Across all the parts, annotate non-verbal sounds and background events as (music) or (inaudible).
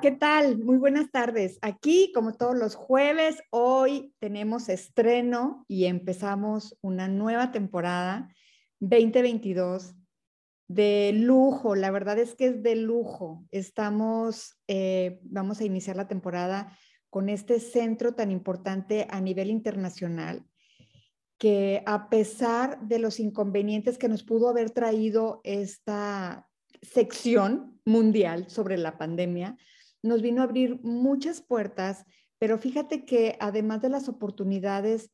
¿qué tal? Muy buenas tardes. Aquí, como todos los jueves, hoy tenemos estreno y empezamos una nueva temporada 2022 de lujo. La verdad es que es de lujo. Estamos, eh, vamos a iniciar la temporada con este centro tan importante a nivel internacional que a pesar de los inconvenientes que nos pudo haber traído esta sección mundial sobre la pandemia, nos vino a abrir muchas puertas, pero fíjate que además de las oportunidades,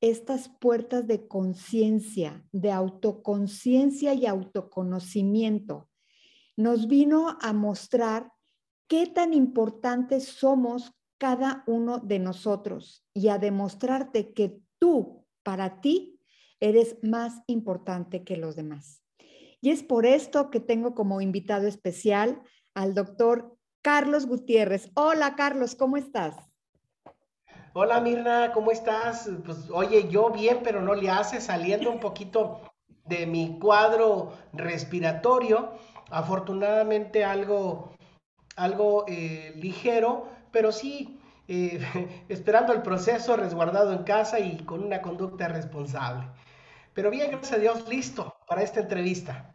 estas puertas de conciencia, de autoconciencia y autoconocimiento, nos vino a mostrar qué tan importantes somos cada uno de nosotros y a demostrarte que tú, para ti, eres más importante que los demás. Y es por esto que tengo como invitado especial al doctor Carlos Gutiérrez. Hola Carlos, ¿cómo estás? Hola Mirna, ¿cómo estás? Pues oye, yo bien, pero no le hace saliendo un poquito de mi cuadro respiratorio. Afortunadamente algo, algo eh, ligero, pero sí eh, (laughs) esperando el proceso, resguardado en casa y con una conducta responsable. Pero bien, gracias a Dios, listo para esta entrevista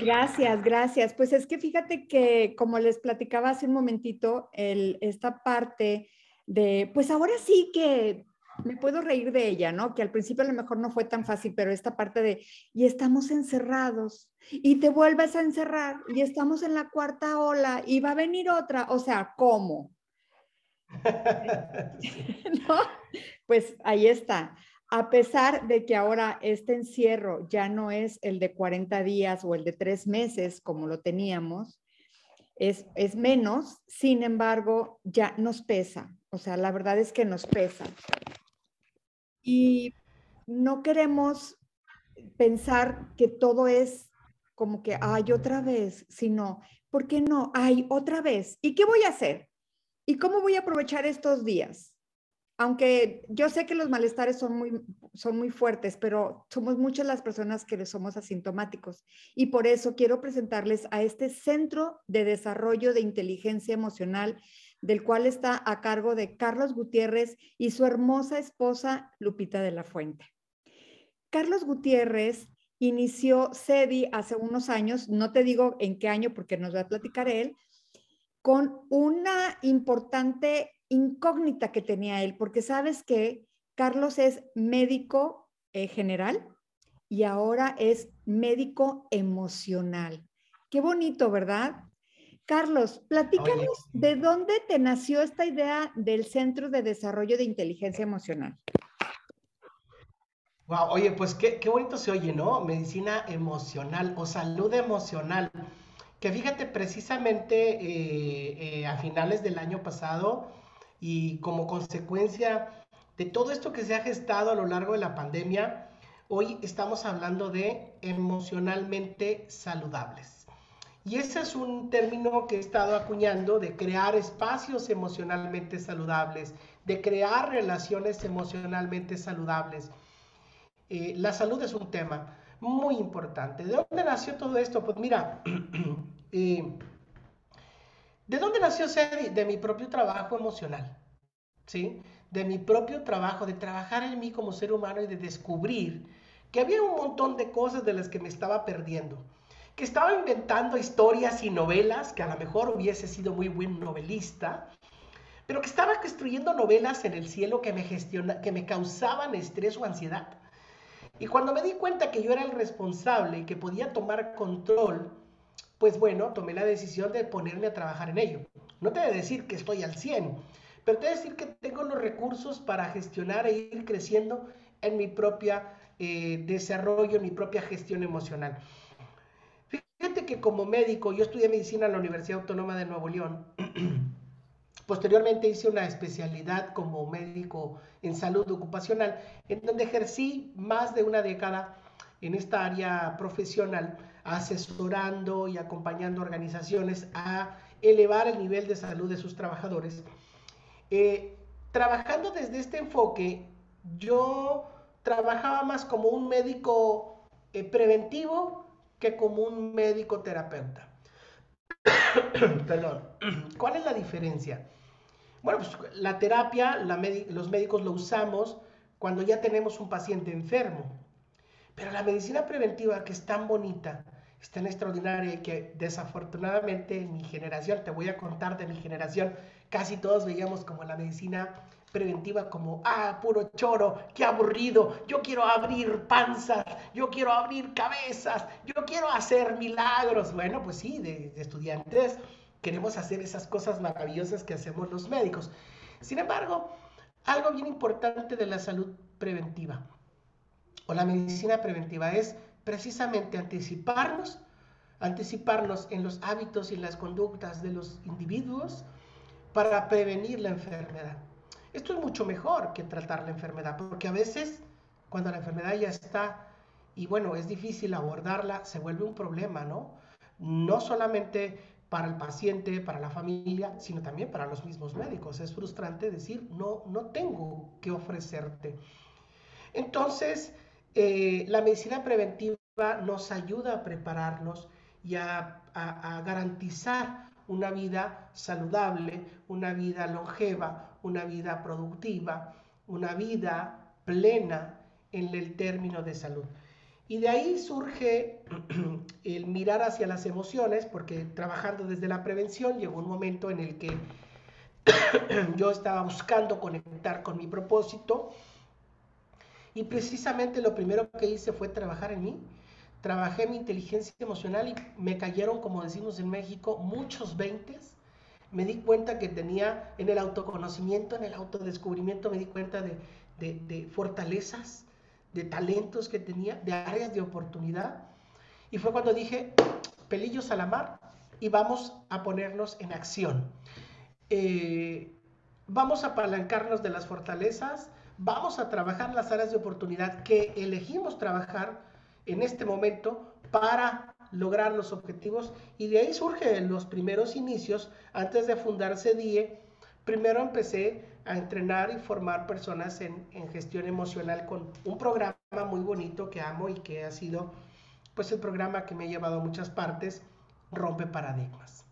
gracias, gracias. Pues es que fíjate que, como les platicaba hace un momentito, esta parte de, pues ahora sí que me puedo reír de ella, ¿no? Que al principio a lo mejor no fue tan fácil, pero esta parte de, y estamos encerrados, y te vuelves a encerrar, y estamos en la cuarta ola, y va a venir otra, o sea, ¿cómo? (laughs) (laughs) ¿No? Pues ahí está a pesar de que ahora este encierro ya no es el de 40 días o el de tres meses como lo teníamos, es, es menos, sin embargo, ya nos pesa. O sea, la verdad es que nos pesa. Y no queremos pensar que todo es como que, hay otra vez, sino, ¿por qué no? Hay otra vez. ¿Y qué voy a hacer? ¿Y cómo voy a aprovechar estos días? Aunque yo sé que los malestares son muy, son muy fuertes, pero somos muchas las personas que somos asintomáticos. Y por eso quiero presentarles a este Centro de Desarrollo de Inteligencia Emocional, del cual está a cargo de Carlos Gutiérrez y su hermosa esposa Lupita de la Fuente. Carlos Gutiérrez inició CEDI hace unos años, no te digo en qué año porque nos va a platicar él, con una importante incógnita que tenía él, porque sabes que Carlos es médico eh, general y ahora es médico emocional. Qué bonito, ¿verdad? Carlos, platícanos de dónde te nació esta idea del Centro de Desarrollo de Inteligencia Emocional. Wow, oye, pues qué, bonito se oye, ¿no? Medicina emocional o salud emocional. Que fíjate, precisamente eh, eh, a finales del año pasado, y como consecuencia de todo esto que se ha gestado a lo largo de la pandemia, hoy estamos hablando de emocionalmente saludables. Y ese es un término que he estado acuñando de crear espacios emocionalmente saludables, de crear relaciones emocionalmente saludables. Eh, la salud es un tema muy importante. ¿De dónde nació todo esto? Pues mira, (clears throat) eh, ¿De dónde nació Sedi? De mi propio trabajo emocional, ¿sí? De mi propio trabajo, de trabajar en mí como ser humano y de descubrir que había un montón de cosas de las que me estaba perdiendo. Que estaba inventando historias y novelas, que a lo mejor hubiese sido muy buen novelista, pero que estaba construyendo novelas en el cielo que me, gestiona, que me causaban estrés o ansiedad. Y cuando me di cuenta que yo era el responsable que podía tomar control pues bueno, tomé la decisión de ponerme a trabajar en ello. No te voy a decir que estoy al 100, pero te voy a decir que tengo los recursos para gestionar e ir creciendo en mi propia eh, desarrollo, en mi propia gestión emocional. Fíjate que como médico, yo estudié medicina en la Universidad Autónoma de Nuevo León. (clears throat) Posteriormente hice una especialidad como médico en salud ocupacional, en donde ejercí más de una década en esta área profesional asesorando y acompañando organizaciones a elevar el nivel de salud de sus trabajadores. Eh, trabajando desde este enfoque, yo trabajaba más como un médico eh, preventivo que como un médico terapeuta. (coughs) Perdón. (coughs) ¿Cuál es la diferencia? Bueno, pues la terapia, los médicos lo usamos cuando ya tenemos un paciente enfermo. Pero la medicina preventiva, que es tan bonita, es tan extraordinaria y que desafortunadamente en mi generación, te voy a contar de mi generación, casi todos veíamos como la medicina preventiva como, ah, puro choro, qué aburrido, yo quiero abrir panzas, yo quiero abrir cabezas, yo quiero hacer milagros. Bueno, pues sí, de, estudiantes queremos hacer esas cosas maravillosas que hacemos los médicos. Sin embargo, algo bien importante de la salud preventiva o la medicina preventiva es precisamente anticiparnos, anticiparnos en los hábitos y las conductas de los individuos para prevenir la enfermedad. Esto es mucho mejor que tratar la enfermedad, porque a veces cuando la enfermedad ya está y bueno, es difícil abordarla, se vuelve un problema, ¿no? No solamente para el paciente, para la familia, sino también para los mismos médicos. Es frustrante decir, no, no tengo que ofrecerte. Entonces, eh, la medicina preventiva nos ayuda a prepararnos y a garantizar una vida saludable, una vida longeva, una vida productiva, una vida plena en el término de salud. Y de ahí surge (clears throat) el mirar hacia las emociones, porque trabajando desde la prevención llegó un momento en el que (clears throat) yo estaba buscando conectar con mi propósito y precisamente lo primero que hice fue trabajar en mí. Trabajé mi inteligencia emocional y me cayeron, como decimos en México, muchos veintes me di cuenta que tenía en el autoconocimiento, en el autodescubrimiento, me di cuenta de, fortalezas, de talentos que tenía, de áreas de oportunidad. Y fue cuando dije, pelillos a la mar y vamos a ponernos en acción. Eh, vamos a apalancarnos de las fortalezas, vamos a trabajar las áreas de oportunidad que elegimos trabajar en este momento para lograr los objetivos y de ahí surgen los primeros inicios. Antes de fundarse DIE, primero empecé a entrenar y formar personas en, gestión emocional con un programa muy bonito que amo y que ha sido pues el programa que me ha llevado a muchas partes, Rompe Paradigmas.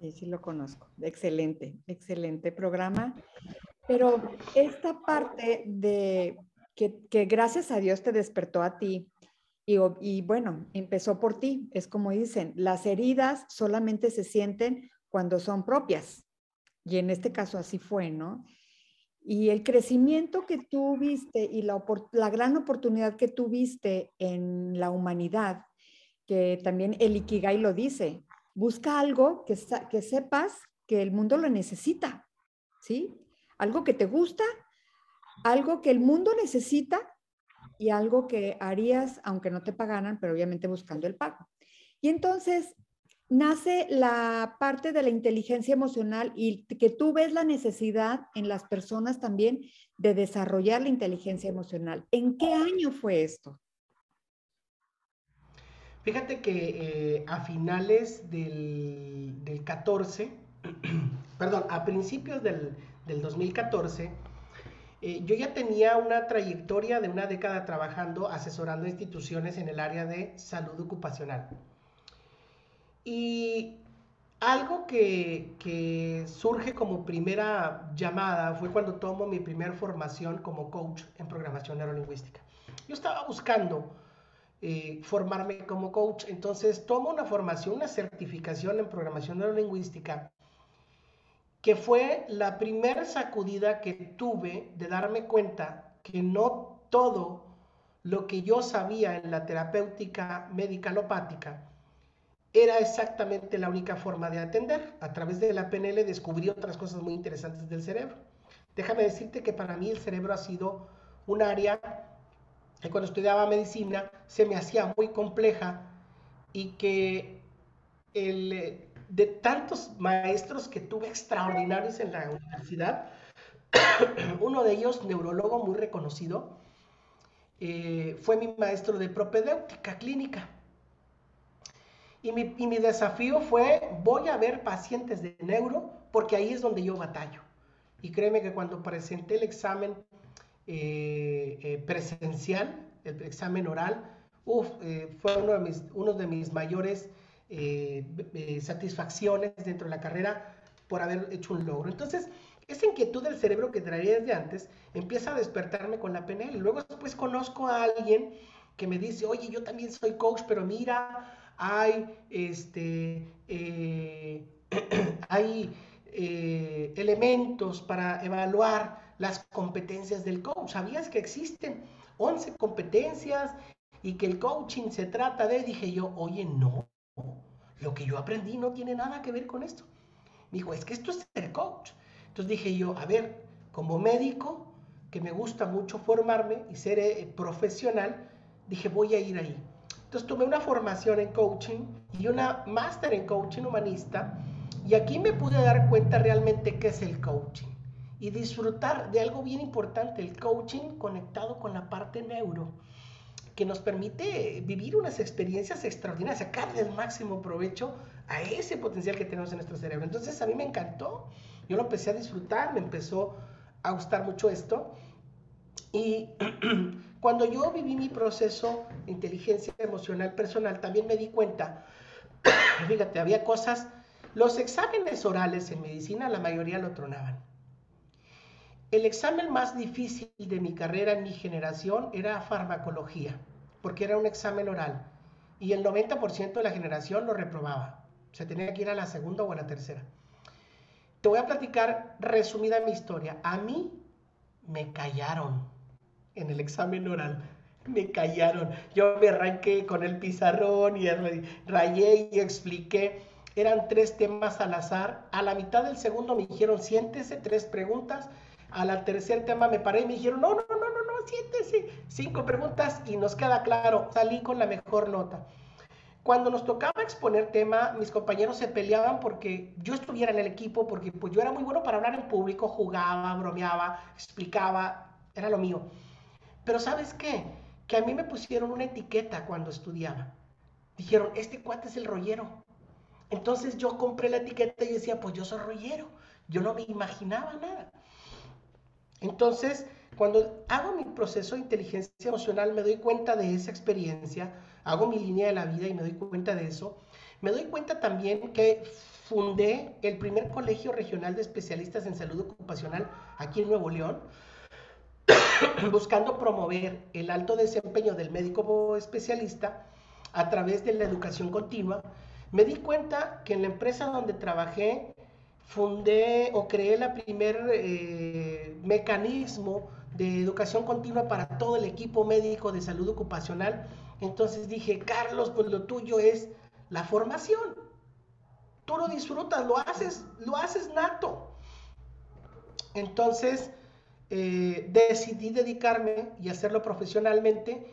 Sí, sí lo conozco. Excelente, excelente programa. Pero esta parte de que, gracias a Dios te despertó a ti, y, bueno, empezó por ti. Es como dicen, las heridas solamente se sienten cuando son propias. Y en este caso así fue, ¿no? Y el crecimiento que tuviste y la, gran oportunidad que tuviste en la humanidad, que también el Ikigai lo dice, busca algo que sepas que el mundo lo necesita, ¿sí? Algo que te gusta, algo que el mundo necesita y algo que harías aunque no te pagaran, pero obviamente buscando el pago. Y entonces nace la parte de la inteligencia emocional y que tú ves la necesidad en las personas también de desarrollar la inteligencia emocional. ¿En qué año fue esto? Fíjate que eh, a finales del, del 14, (clears throat) perdón, a principios del, del 2014, eh, yo ya tenía una trayectoria de una década trabajando, asesorando instituciones en el área de salud ocupacional. Y algo que, surge como primera llamada fue cuando tomo mi primera formación como coach en programación neurolingüística. Yo estaba buscando eh, formarme como coach, entonces tomo una formación, una certificación en programación neurolingüística que fue la primera sacudida que tuve de darme cuenta que no todo lo que yo sabía en la terapéutica médica alopática era exactamente la única forma de atender. A través de la PNL descubrí otras cosas muy interesantes del cerebro. Déjame decirte que para mí el cerebro ha sido un área que cuando estudiaba medicina se me hacía muy compleja y que el, de tantos maestros que tuve extraordinarios en la universidad, (clears throat) uno de ellos, neurólogo muy reconocido, eh, fue mi maestro de propedéutica clínica. Y mi, desafío fue, voy a ver pacientes de neuro porque ahí es donde yo batallo. Y créeme que cuando presenté el examen eh, eh, presencial, el examen oral, fue uno de mis, uno de mis mayores eh, satisfacciones dentro de la carrera por haber hecho un logro. Entonces, esa inquietud del cerebro que traía desde antes empieza a despertarme con la PNL. Luego después conozco a alguien que me dice, oye, yo también soy coach, pero mira, hay, este, eh, (clears throat) hay eh, elementos para evaluar las competencias del coach. ¿Sabías que existen 11 competencias y que el coaching se trata de, dije yo, oye, no, lo que yo aprendí no tiene nada que ver con esto. Me dijo, es que esto es ser coach. Entonces dije yo, a ver, como médico, que me gusta mucho formarme y ser eh, profesional, dije, voy a ir ahí. Entonces tomé una formación en coaching y una máster en coaching humanista y aquí me pude dar cuenta realmente qué es el coaching y disfrutar de algo bien importante, el coaching conectado con la parte neuro, que nos permite vivir unas experiencias extraordinarias, sacarle el máximo provecho a ese potencial que tenemos en nuestro cerebro. Entonces a mí me encantó, yo lo empecé a disfrutar, me empezó a gustar mucho esto. Y (clears throat) cuando yo viví mi proceso de inteligencia emocional personal, también me di cuenta, (clears throat) fíjate, había cosas, los exámenes orales en medicina la mayoría lo tronaban. El examen más difícil de mi carrera en mi generación era farmacología, porque era un examen oral y el 90% de la generación lo reprobaba. Se tenía que ir a la segunda o a la tercera. Te voy a platicar resumida mi historia. A mí me callaron en el examen oral. Me callaron. Yo me arranqué con el pizarrón y rayé y expliqué. Eran tres temas al azar. A la mitad del segundo me dijeron, siéntese, tres preguntas a la tercer tema me paré y me dijeron, no, no, no, no, no, siéntese. Cinco preguntas y nos queda claro, salí con la mejor nota. Cuando nos tocaba exponer tema, mis compañeros se peleaban porque yo estuviera en el equipo, porque pues yo era muy bueno para hablar en público, jugaba, bromeaba, explicaba, era lo mío. Pero ¿sabes qué? Que a mí me pusieron una etiqueta cuando estudiaba. Dijeron, este cuate es el rollero. Entonces yo compré la etiqueta y decía, pues yo soy rollero. Yo no me imaginaba nada. Entonces, cuando hago mi proceso de inteligencia emocional, me doy cuenta de esa experiencia, hago mi línea de la vida y me doy cuenta de eso. Me doy cuenta también que fundé el primer colegio regional de especialistas en salud ocupacional aquí en Nuevo León, (coughs) buscando promover el alto desempeño del médico especialista a través de la educación continua. Me di cuenta que en la empresa donde trabajé fundé o creé el primer eh, mecanismo de educación continua para todo el equipo médico de salud ocupacional. Entonces dije, Carlos, pues lo tuyo es la formación. Tú lo disfrutas, lo haces, lo haces nato. Entonces eh, decidí dedicarme y hacerlo profesionalmente.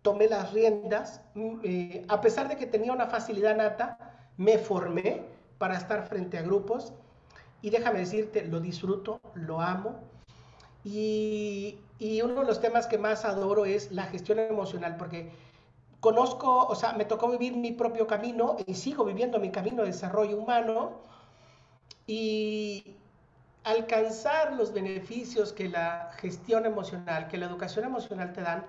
Tomé las riendas. Mm, eh, a pesar de que tenía una facilidad nata, me formé para estar frente a grupos y déjame decirte, lo disfruto, lo amo. Y, uno de los temas que más adoro es la gestión emocional, porque conozco, o sea, me tocó vivir mi propio camino y sigo viviendo mi camino de desarrollo humano y alcanzar los beneficios que la gestión emocional, que la educación emocional te dan,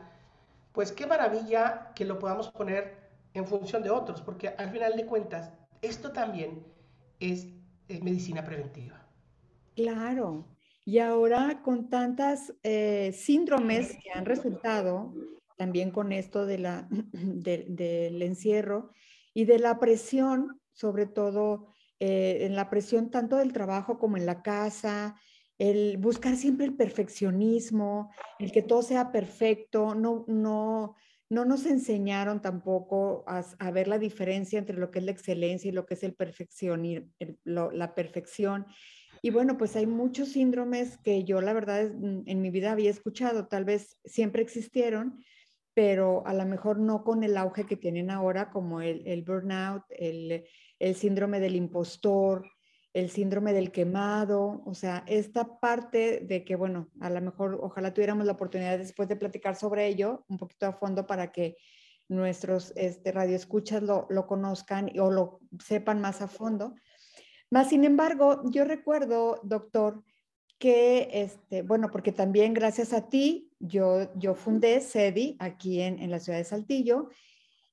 pues qué maravilla que lo podamos poner en función de otros, porque al final de cuentas, esto también es medicina preventiva. Claro. Y ahora con tantas eh, síndromes que han resultado, también con esto de la, (clears throat) del encierro y de la presión, sobre todo eh, en la presión tanto del trabajo como en la casa, el buscar siempre el perfeccionismo, el que todo sea perfecto, no, no, no nos enseñaron tampoco a, ver la diferencia entre lo que es la excelencia y lo que es el perfección y la perfección. Y bueno, pues hay muchos síndromes que yo la verdad mm, en mi vida había escuchado, tal vez siempre existieron, pero a lo mejor no con el auge que tienen ahora, como el, burnout, el síndrome del impostor, el síndrome del quemado, o sea, esta parte de que, bueno, a lo mejor ojalá tuviéramos la oportunidad después de platicar sobre ello un poquito a fondo para que nuestros este, radioescuchas lo, lo conozcan o lo sepan más a fondo. Más sin embargo, yo recuerdo, doctor, que, este, bueno, porque también gracias a ti, yo, yo fundé SEDI aquí en, en la ciudad de Saltillo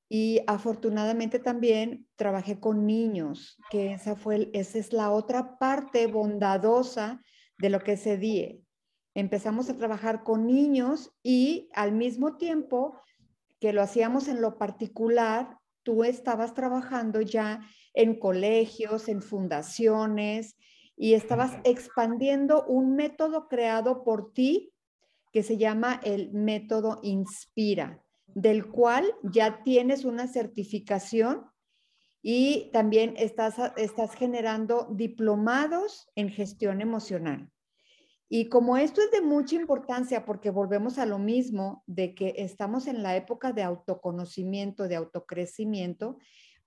Y afortunadamente también trabajé con niños, que esa, fue, esa es la otra parte bondadosa de lo que se die. Empezamos a trabajar con niños y al mismo tiempo que lo hacíamos en lo particular, tú estabas trabajando ya en colegios, en fundaciones y estabas expandiendo un método creado por ti que se llama el método Inspira, del cual ya tienes una certificación y también estás, estás generando diplomados en gestión emocional. Y como esto es de mucha importancia, porque volvemos a lo mismo, de que estamos en la época de autoconocimiento, de autocrecimiento,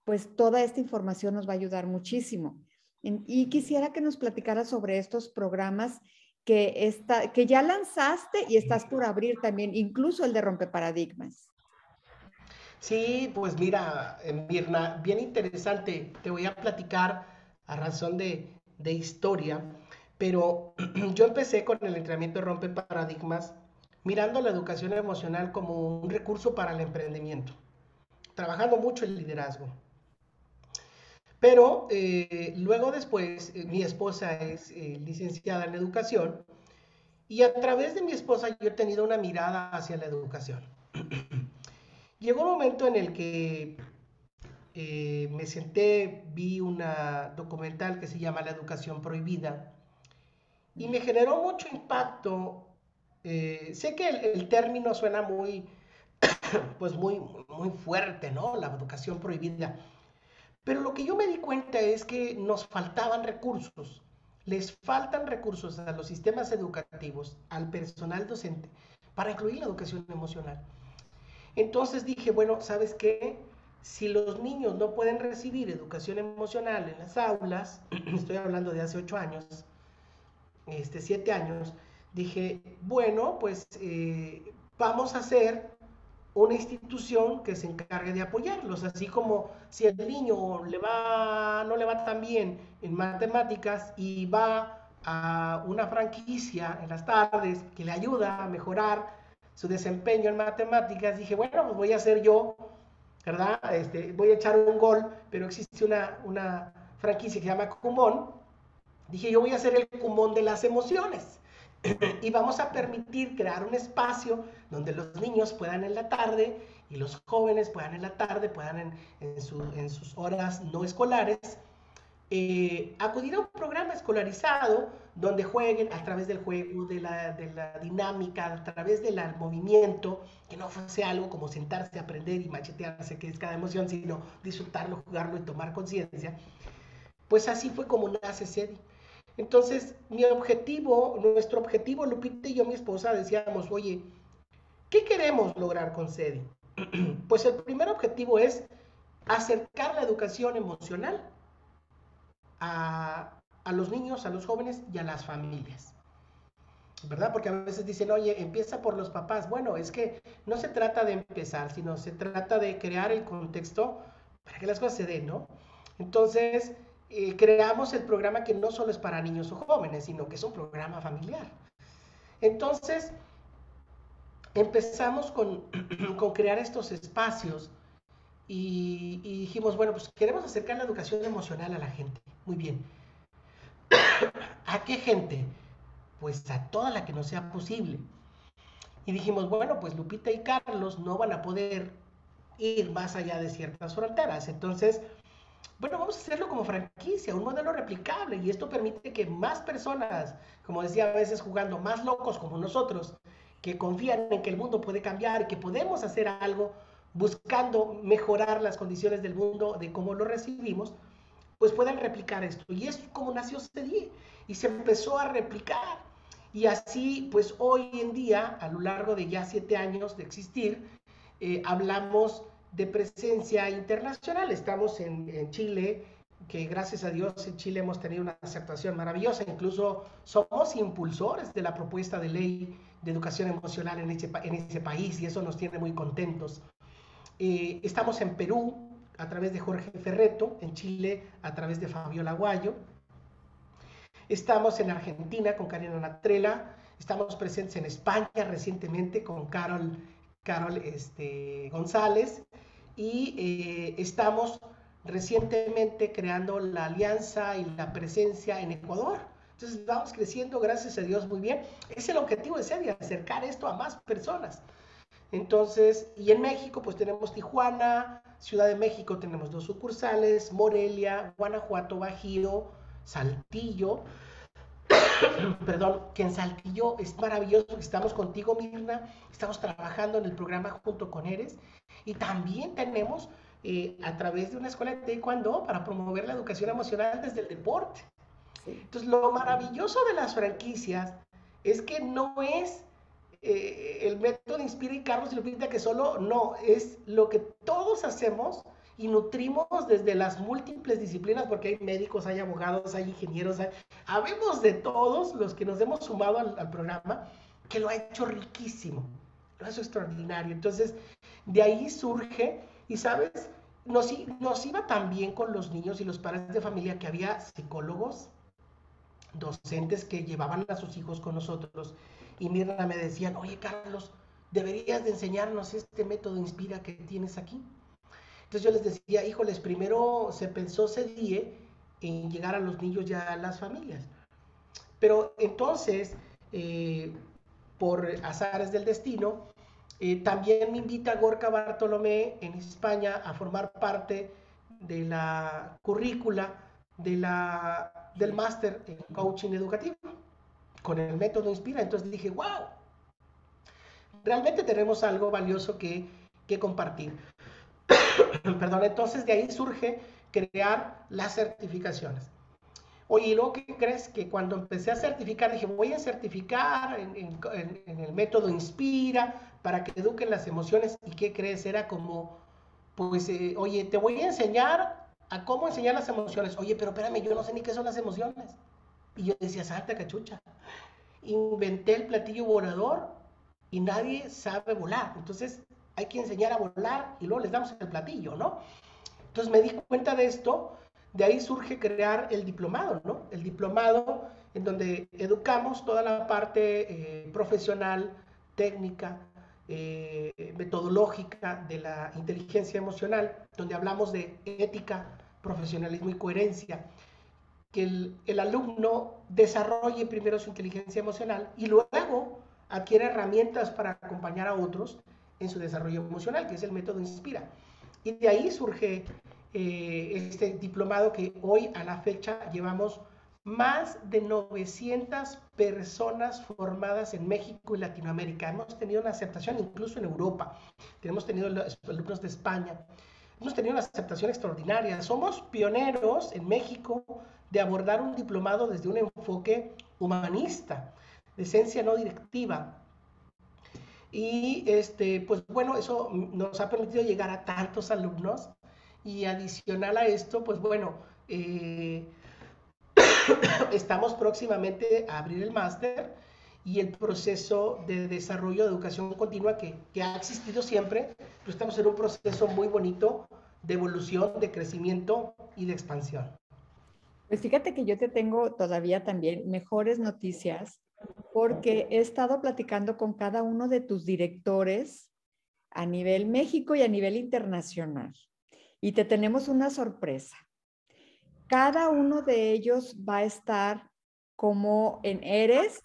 pues toda esta información nos va a ayudar muchísimo. Y quisiera que nos platicara sobre estos programas que, está, que ya lanzaste y estás por abrir también, incluso el de Rompe Paradigmas. Sí, pues mira, Mirna, bien interesante. Te voy a platicar a razón de, historia, pero (clears throat) yo empecé con el entrenamiento Rompe Paradigmas mirando la educación emocional como un recurso para el emprendimiento, trabajando mucho el liderazgo. Pero eh, luego después, eh, mi esposa es eh, licenciada en educación y a través de mi esposa yo he tenido una mirada hacia la educación. (clears throat) Llegó un momento en el que me senté, vi una documental que se llama La educación prohibida y me generó mucho impacto. sé que el, el, término suena muy, (coughs) pues muy, muy fuerte, ¿no? La educación prohibida. Pero lo que yo me di cuenta es que nos faltaban recursos. Les faltan recursos a los sistemas educativos, al personal docente, para incluir la educación emocional. Entonces dije, bueno, ¿sabes qué? Si los niños no pueden recibir educación emocional en las aulas, (clears throat) estoy hablando de hace ocho años, este, siete años, dije, bueno, pues eh, vamos a hacer una institución que se encargue de apoyarlos, así como si el niño le va, no le va tan bien en matemáticas y va a una franquicia en las tardes que le ayuda a mejorar su desempeño en matemáticas, dije, bueno, pues voy a hacer yo, ¿verdad? Este, voy a echar un gol, pero existe una, una franquicia que se llama Cumón. Dije, yo voy a hacer el Cumón de las emociones (clears throat) y vamos a permitir crear un espacio donde los niños puedan en la tarde y los jóvenes puedan en la tarde, puedan en, sus horas no escolares, eh, acudir a un programa escolarizado donde jueguen a través del juego, de la, de la dinámica, a través del movimiento, que no fuese algo como sentarse, aprender y machetearse, que es cada emoción, sino disfrutarlo, jugarlo y tomar conciencia. Pues así fue como nace SEDI. Entonces, mi objetivo, nuestro objetivo, Lupita y yo, mi esposa, decíamos, oye, ¿qué queremos lograr con SEDI? (clears throat) Pues el primer objetivo es acercar la educación emocional a, los niños, a los jóvenes y a las familias. ¿verdad? Porque a veces dicen, oye, empieza por los papás. Bueno, es que no se trata de empezar, sino se trata de crear el contexto para que las cosas se den, ¿no? Entonces, eh, creamos el programa que no solo es para niños o jóvenes, sino que es un programa familiar. Entonces, empezamos con, (clears throat) con crear estos espacios y, dijimos, bueno, pues queremos acercar la educación emocional a la gente. Muy bien. (coughs) ¿A qué gente? Pues a toda la que no sea posible. Y dijimos, bueno, pues Lupita y Carlos no van a poder ir más allá de ciertas fronteras. Entonces, bueno, vamos a hacerlo como franquicia, un modelo replicable y esto permite que más personas, como decía a veces jugando, más locos como nosotros, que confían en que el mundo puede cambiar y que podemos hacer algo buscando mejorar las condiciones del mundo, de cómo lo recibimos, pues puedan replicar esto. Y es como nació CEDIE y se empezó a replicar. Y así, pues hoy en día, a lo largo de ya siete años de existir, eh, hablamos de presencia internacional. Estamos en, Chile, que gracias a Dios en Chile hemos tenido una aceptación maravillosa. Incluso somos impulsores de la propuesta de ley de educación emocional en ese, en ese país y eso nos tiene muy contentos. Eh, estamos en Perú a través de Jorge Ferreto, en Chile a través de Fabiola Guayo. Estamos en Argentina con Karina Natrela. Estamos presentes en España recientemente con Carol Carol este, González. y eh, estamos recientemente creando la alianza y la presencia en Ecuador. Entonces vamos creciendo, gracias a Dios, muy bien. Es el objetivo de SEDI, acercar esto a más personas. Entonces, y en México, pues tenemos Tijuana, Ciudad de México tenemos dos sucursales, Morelia, Guanajuato, Bajío, Saltillo. (coughs) Perdón, que en Saltillo es maravilloso, estamos contigo, Mirna, estamos trabajando en el programa junto con Eres. Y también tenemos eh, a través de una escuela de taekwondo para promover la educación emocional desde el deporte. Entonces, lo maravilloso de las franquicias es que no es eh, el método Inspira y Carlos Lupita que solo, no, es lo que todos hacemos y nutrimos desde las múltiples disciplinas, porque hay médicos, hay abogados, hay ingenieros, hay, habemos de todos los que nos hemos sumado al, programa, que lo ha hecho riquísimo, lo ha hecho extraordinario. Entonces, de ahí surge, y sabes, nos, nos iba también con los niños y los padres de familia que había psicólogos, docentes que llevaban a sus hijos con nosotros y Mirna me decían, oye Carlos, deberías de enseñarnos este método Inspira que tienes aquí. Entonces yo les decía, híjoles, primero se pensó CEDIE en llegar a los niños y a las familias. Pero entonces, eh, por azares del destino, eh, también me invita Gorka Bartolomé en España a formar parte de la currícula de la, del máster en coaching educativo con el método Inspira. Entonces dije, wow, realmente tenemos algo valioso que, que compartir. (coughs) Perdón, entonces de ahí surge crear las certificaciones. Oye, ¿y luego qué crees? Que cuando empecé a certificar, dije, voy a certificar en, en, el método Inspira para que eduquen las emociones. ¿Y qué crees? Era como, pues, eh, oye, te voy a enseñar a cómo enseñar las emociones. Oye, pero espérame, yo no sé ni qué son las emociones. Y yo decía, salta cachucha. Inventé el platillo volador y nadie sabe volar. Entonces hay que enseñar a volar y luego les damos el platillo, ¿no? Entonces me di cuenta de esto, de ahí surge crear el diplomado, ¿no? El diplomado en donde educamos toda la parte eh, profesional, técnica, eh, metodológica de la inteligencia emocional, donde hablamos de ética, profesionalismo y coherencia que el, alumno desarrolle primero su inteligencia emocional y luego adquiere herramientas para acompañar a otros en su desarrollo emocional, que es el método Inspira. Y de ahí surge eh, este diplomado que hoy a la fecha llevamos más de 900 personas formadas en México y Latinoamérica. Hemos tenido una aceptación incluso en Europa. Hemos tenido alumnos de España. Hemos tenido una aceptación extraordinaria. Somos pioneros en México de abordar un diplomado desde un enfoque humanista, de esencia no directiva. Y este, pues bueno, eso nos ha permitido llegar a tantos alumnos y adicional a esto, pues bueno, eh, (coughs) estamos próximamente a abrir el máster y el proceso de desarrollo de educación continua que, que ha existido siempre, pero estamos en un proceso muy bonito de evolución, de crecimiento y de expansión. Pues fíjate que yo te tengo todavía también mejores noticias porque he estado platicando con cada uno de tus directores a nivel México y a nivel internacional. Y te tenemos una sorpresa. Cada uno de ellos va a estar como en Eres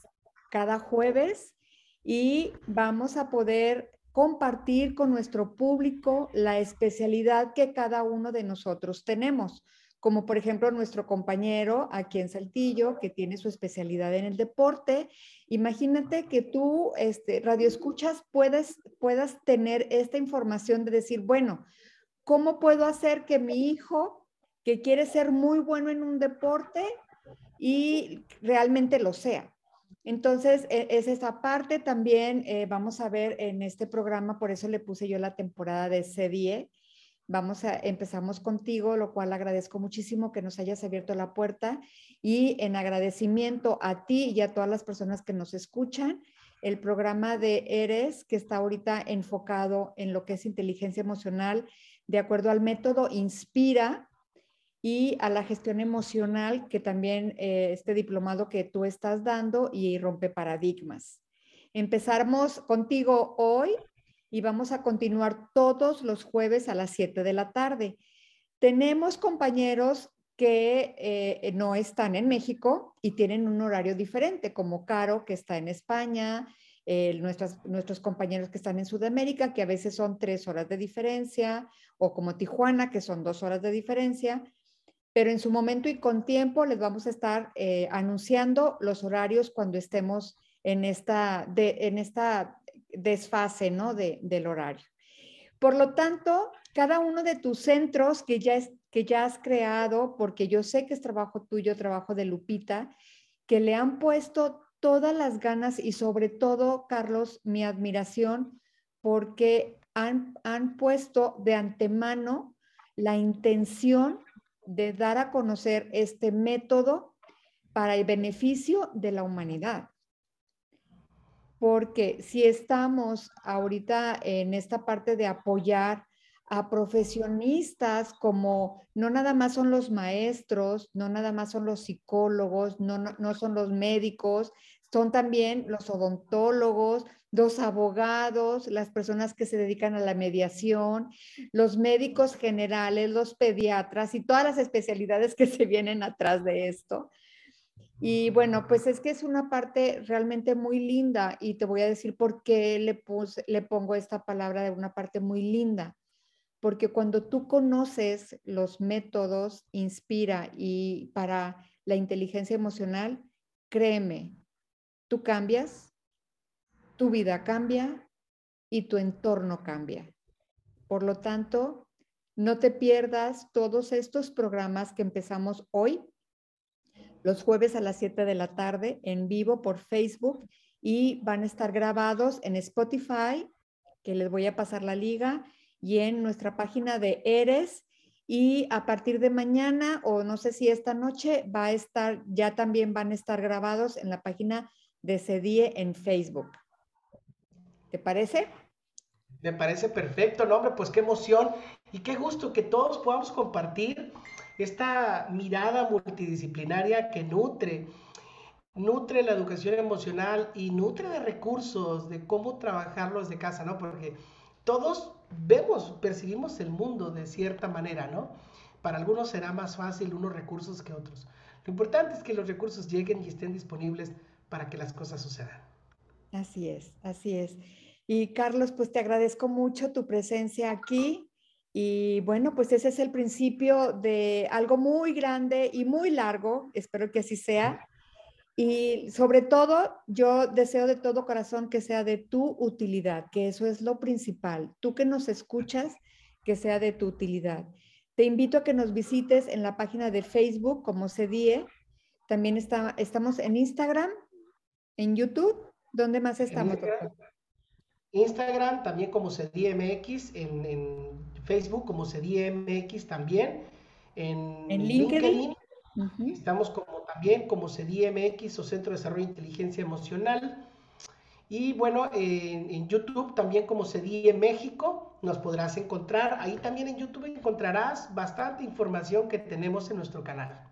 cada jueves y vamos a poder compartir con nuestro público la especialidad que cada uno de nosotros tenemos como por ejemplo nuestro compañero aquí en Saltillo, que tiene su especialidad en el deporte. Imagínate que tú, este, radio escuchas, puedes, puedas tener esta información de decir, bueno, ¿cómo puedo hacer que mi hijo, que quiere ser muy bueno en un deporte y realmente lo sea? Entonces, e, es esa parte también, eh, vamos a ver en este programa, por eso le puse yo la temporada de CDE, Vamos a, empezamos contigo, lo cual agradezco muchísimo que nos hayas abierto la puerta y en agradecimiento a ti y a todas las personas que nos escuchan, el programa de ERES, que está ahorita enfocado en lo que es inteligencia emocional, de acuerdo al método Inspira y a la gestión emocional, que también eh, este diplomado que tú estás dando y rompe paradigmas. Empezamos contigo hoy y vamos a continuar todos los jueves a las 7 de la tarde. Tenemos compañeros que eh, no están en México y tienen un horario diferente, como Caro, que está en España, nuestros compañeros que están en Sudamérica, que a veces son tres horas de diferencia, o como Tijuana, que son dos horas de diferencia. Pero en su momento y con tiempo les vamos a estar eh, anunciando los horarios cuando estemos en esta, en esta desfase ¿no? del horario. Por lo tanto, cada uno de tus centros que ya, es, que ya has creado, porque yo sé que es trabajo tuyo, trabajo de Lupita, que le han puesto todas las ganas y sobre todo, Carlos, mi admiración, porque han, han puesto de antemano la intención de dar a conocer este método para el beneficio de la humanidad porque si estamos ahorita en esta parte de apoyar a profesionistas como no nada más son los maestros, no nada más son los psicólogos, no, no, son los médicos, son también los odontólogos, los abogados, las personas que se dedican a la mediación, los médicos generales, los pediatras y todas las especialidades que se vienen atrás de esto. Y bueno, pues es que es una parte realmente muy linda y te voy a decir por qué le, le pongo esta palabra de una parte muy linda. Porque cuando tú conoces los métodos, inspira y para la inteligencia emocional, créeme, tú cambias, tu vida cambia y tu entorno cambia. Por lo tanto, no te pierdas todos estos programas que empezamos hoy los jueves a las 7 de la tarde en vivo por Facebook y van a estar grabados en Spotify, que les voy a pasar la liga, y en nuestra página de Eres. Y a partir de mañana, o no sé si esta noche, va a estar, ya también van a estar grabados en la página de CEDIE en Facebook. ¿Te parece? Me parece perfecto, no, hombre, pues qué emoción y qué gusto que todos podamos compartir esta mirada multidisciplinaria que nutre, nutre la educación emocional y nutre de recursos, de cómo trabajarlos de casa, ¿no? Porque todos vemos, percibimos el mundo de cierta manera, ¿no? Para algunos será más fácil unos recursos que otros. Lo importante es que los recursos lleguen y estén disponibles para que las cosas sucedan. Así es, así es. Y Carlos, pues te agradezco mucho tu presencia aquí. Y bueno, pues ese es el principio de algo muy grande y muy largo, espero que así sea. Y sobre todo, yo deseo de todo corazón que sea de tu utilidad, que eso es lo principal. Tú que nos escuchas, que sea de tu utilidad. Te invito a que nos visites en la página de Facebook como CEDIE. También está, estamos en Instagram, en YouTube. ¿Dónde más estamos, Instagram, también como CEDIEMX, en, en Facebook como CDMX también, en, LinkedIn, estamos como también como CDMX o Centro de Desarrollo de Inteligencia Emocional. Y bueno, en, YouTube también como CDI México nos podrás encontrar. Ahí también en YouTube encontrarás bastante información que tenemos en nuestro canal.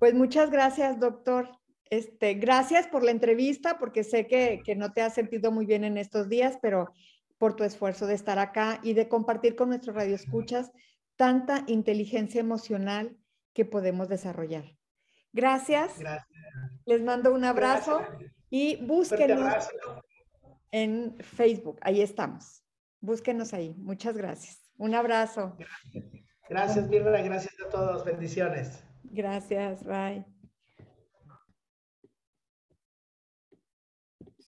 Pues muchas gracias, doctor. Este, gracias por la entrevista, porque sé que, que no te has sentido muy bien en estos días, pero por tu esfuerzo de estar acá y de compartir con nuestros radioescuchas tanta inteligencia emocional que podemos desarrollar. Gracias. Les mando un abrazo y búsquenos en Facebook. Ahí estamos. Búsquenos ahí. Muchas gracias. Un abrazo. Gracias, Mirna. Gracias a todos. Bendiciones. Gracias. Bye.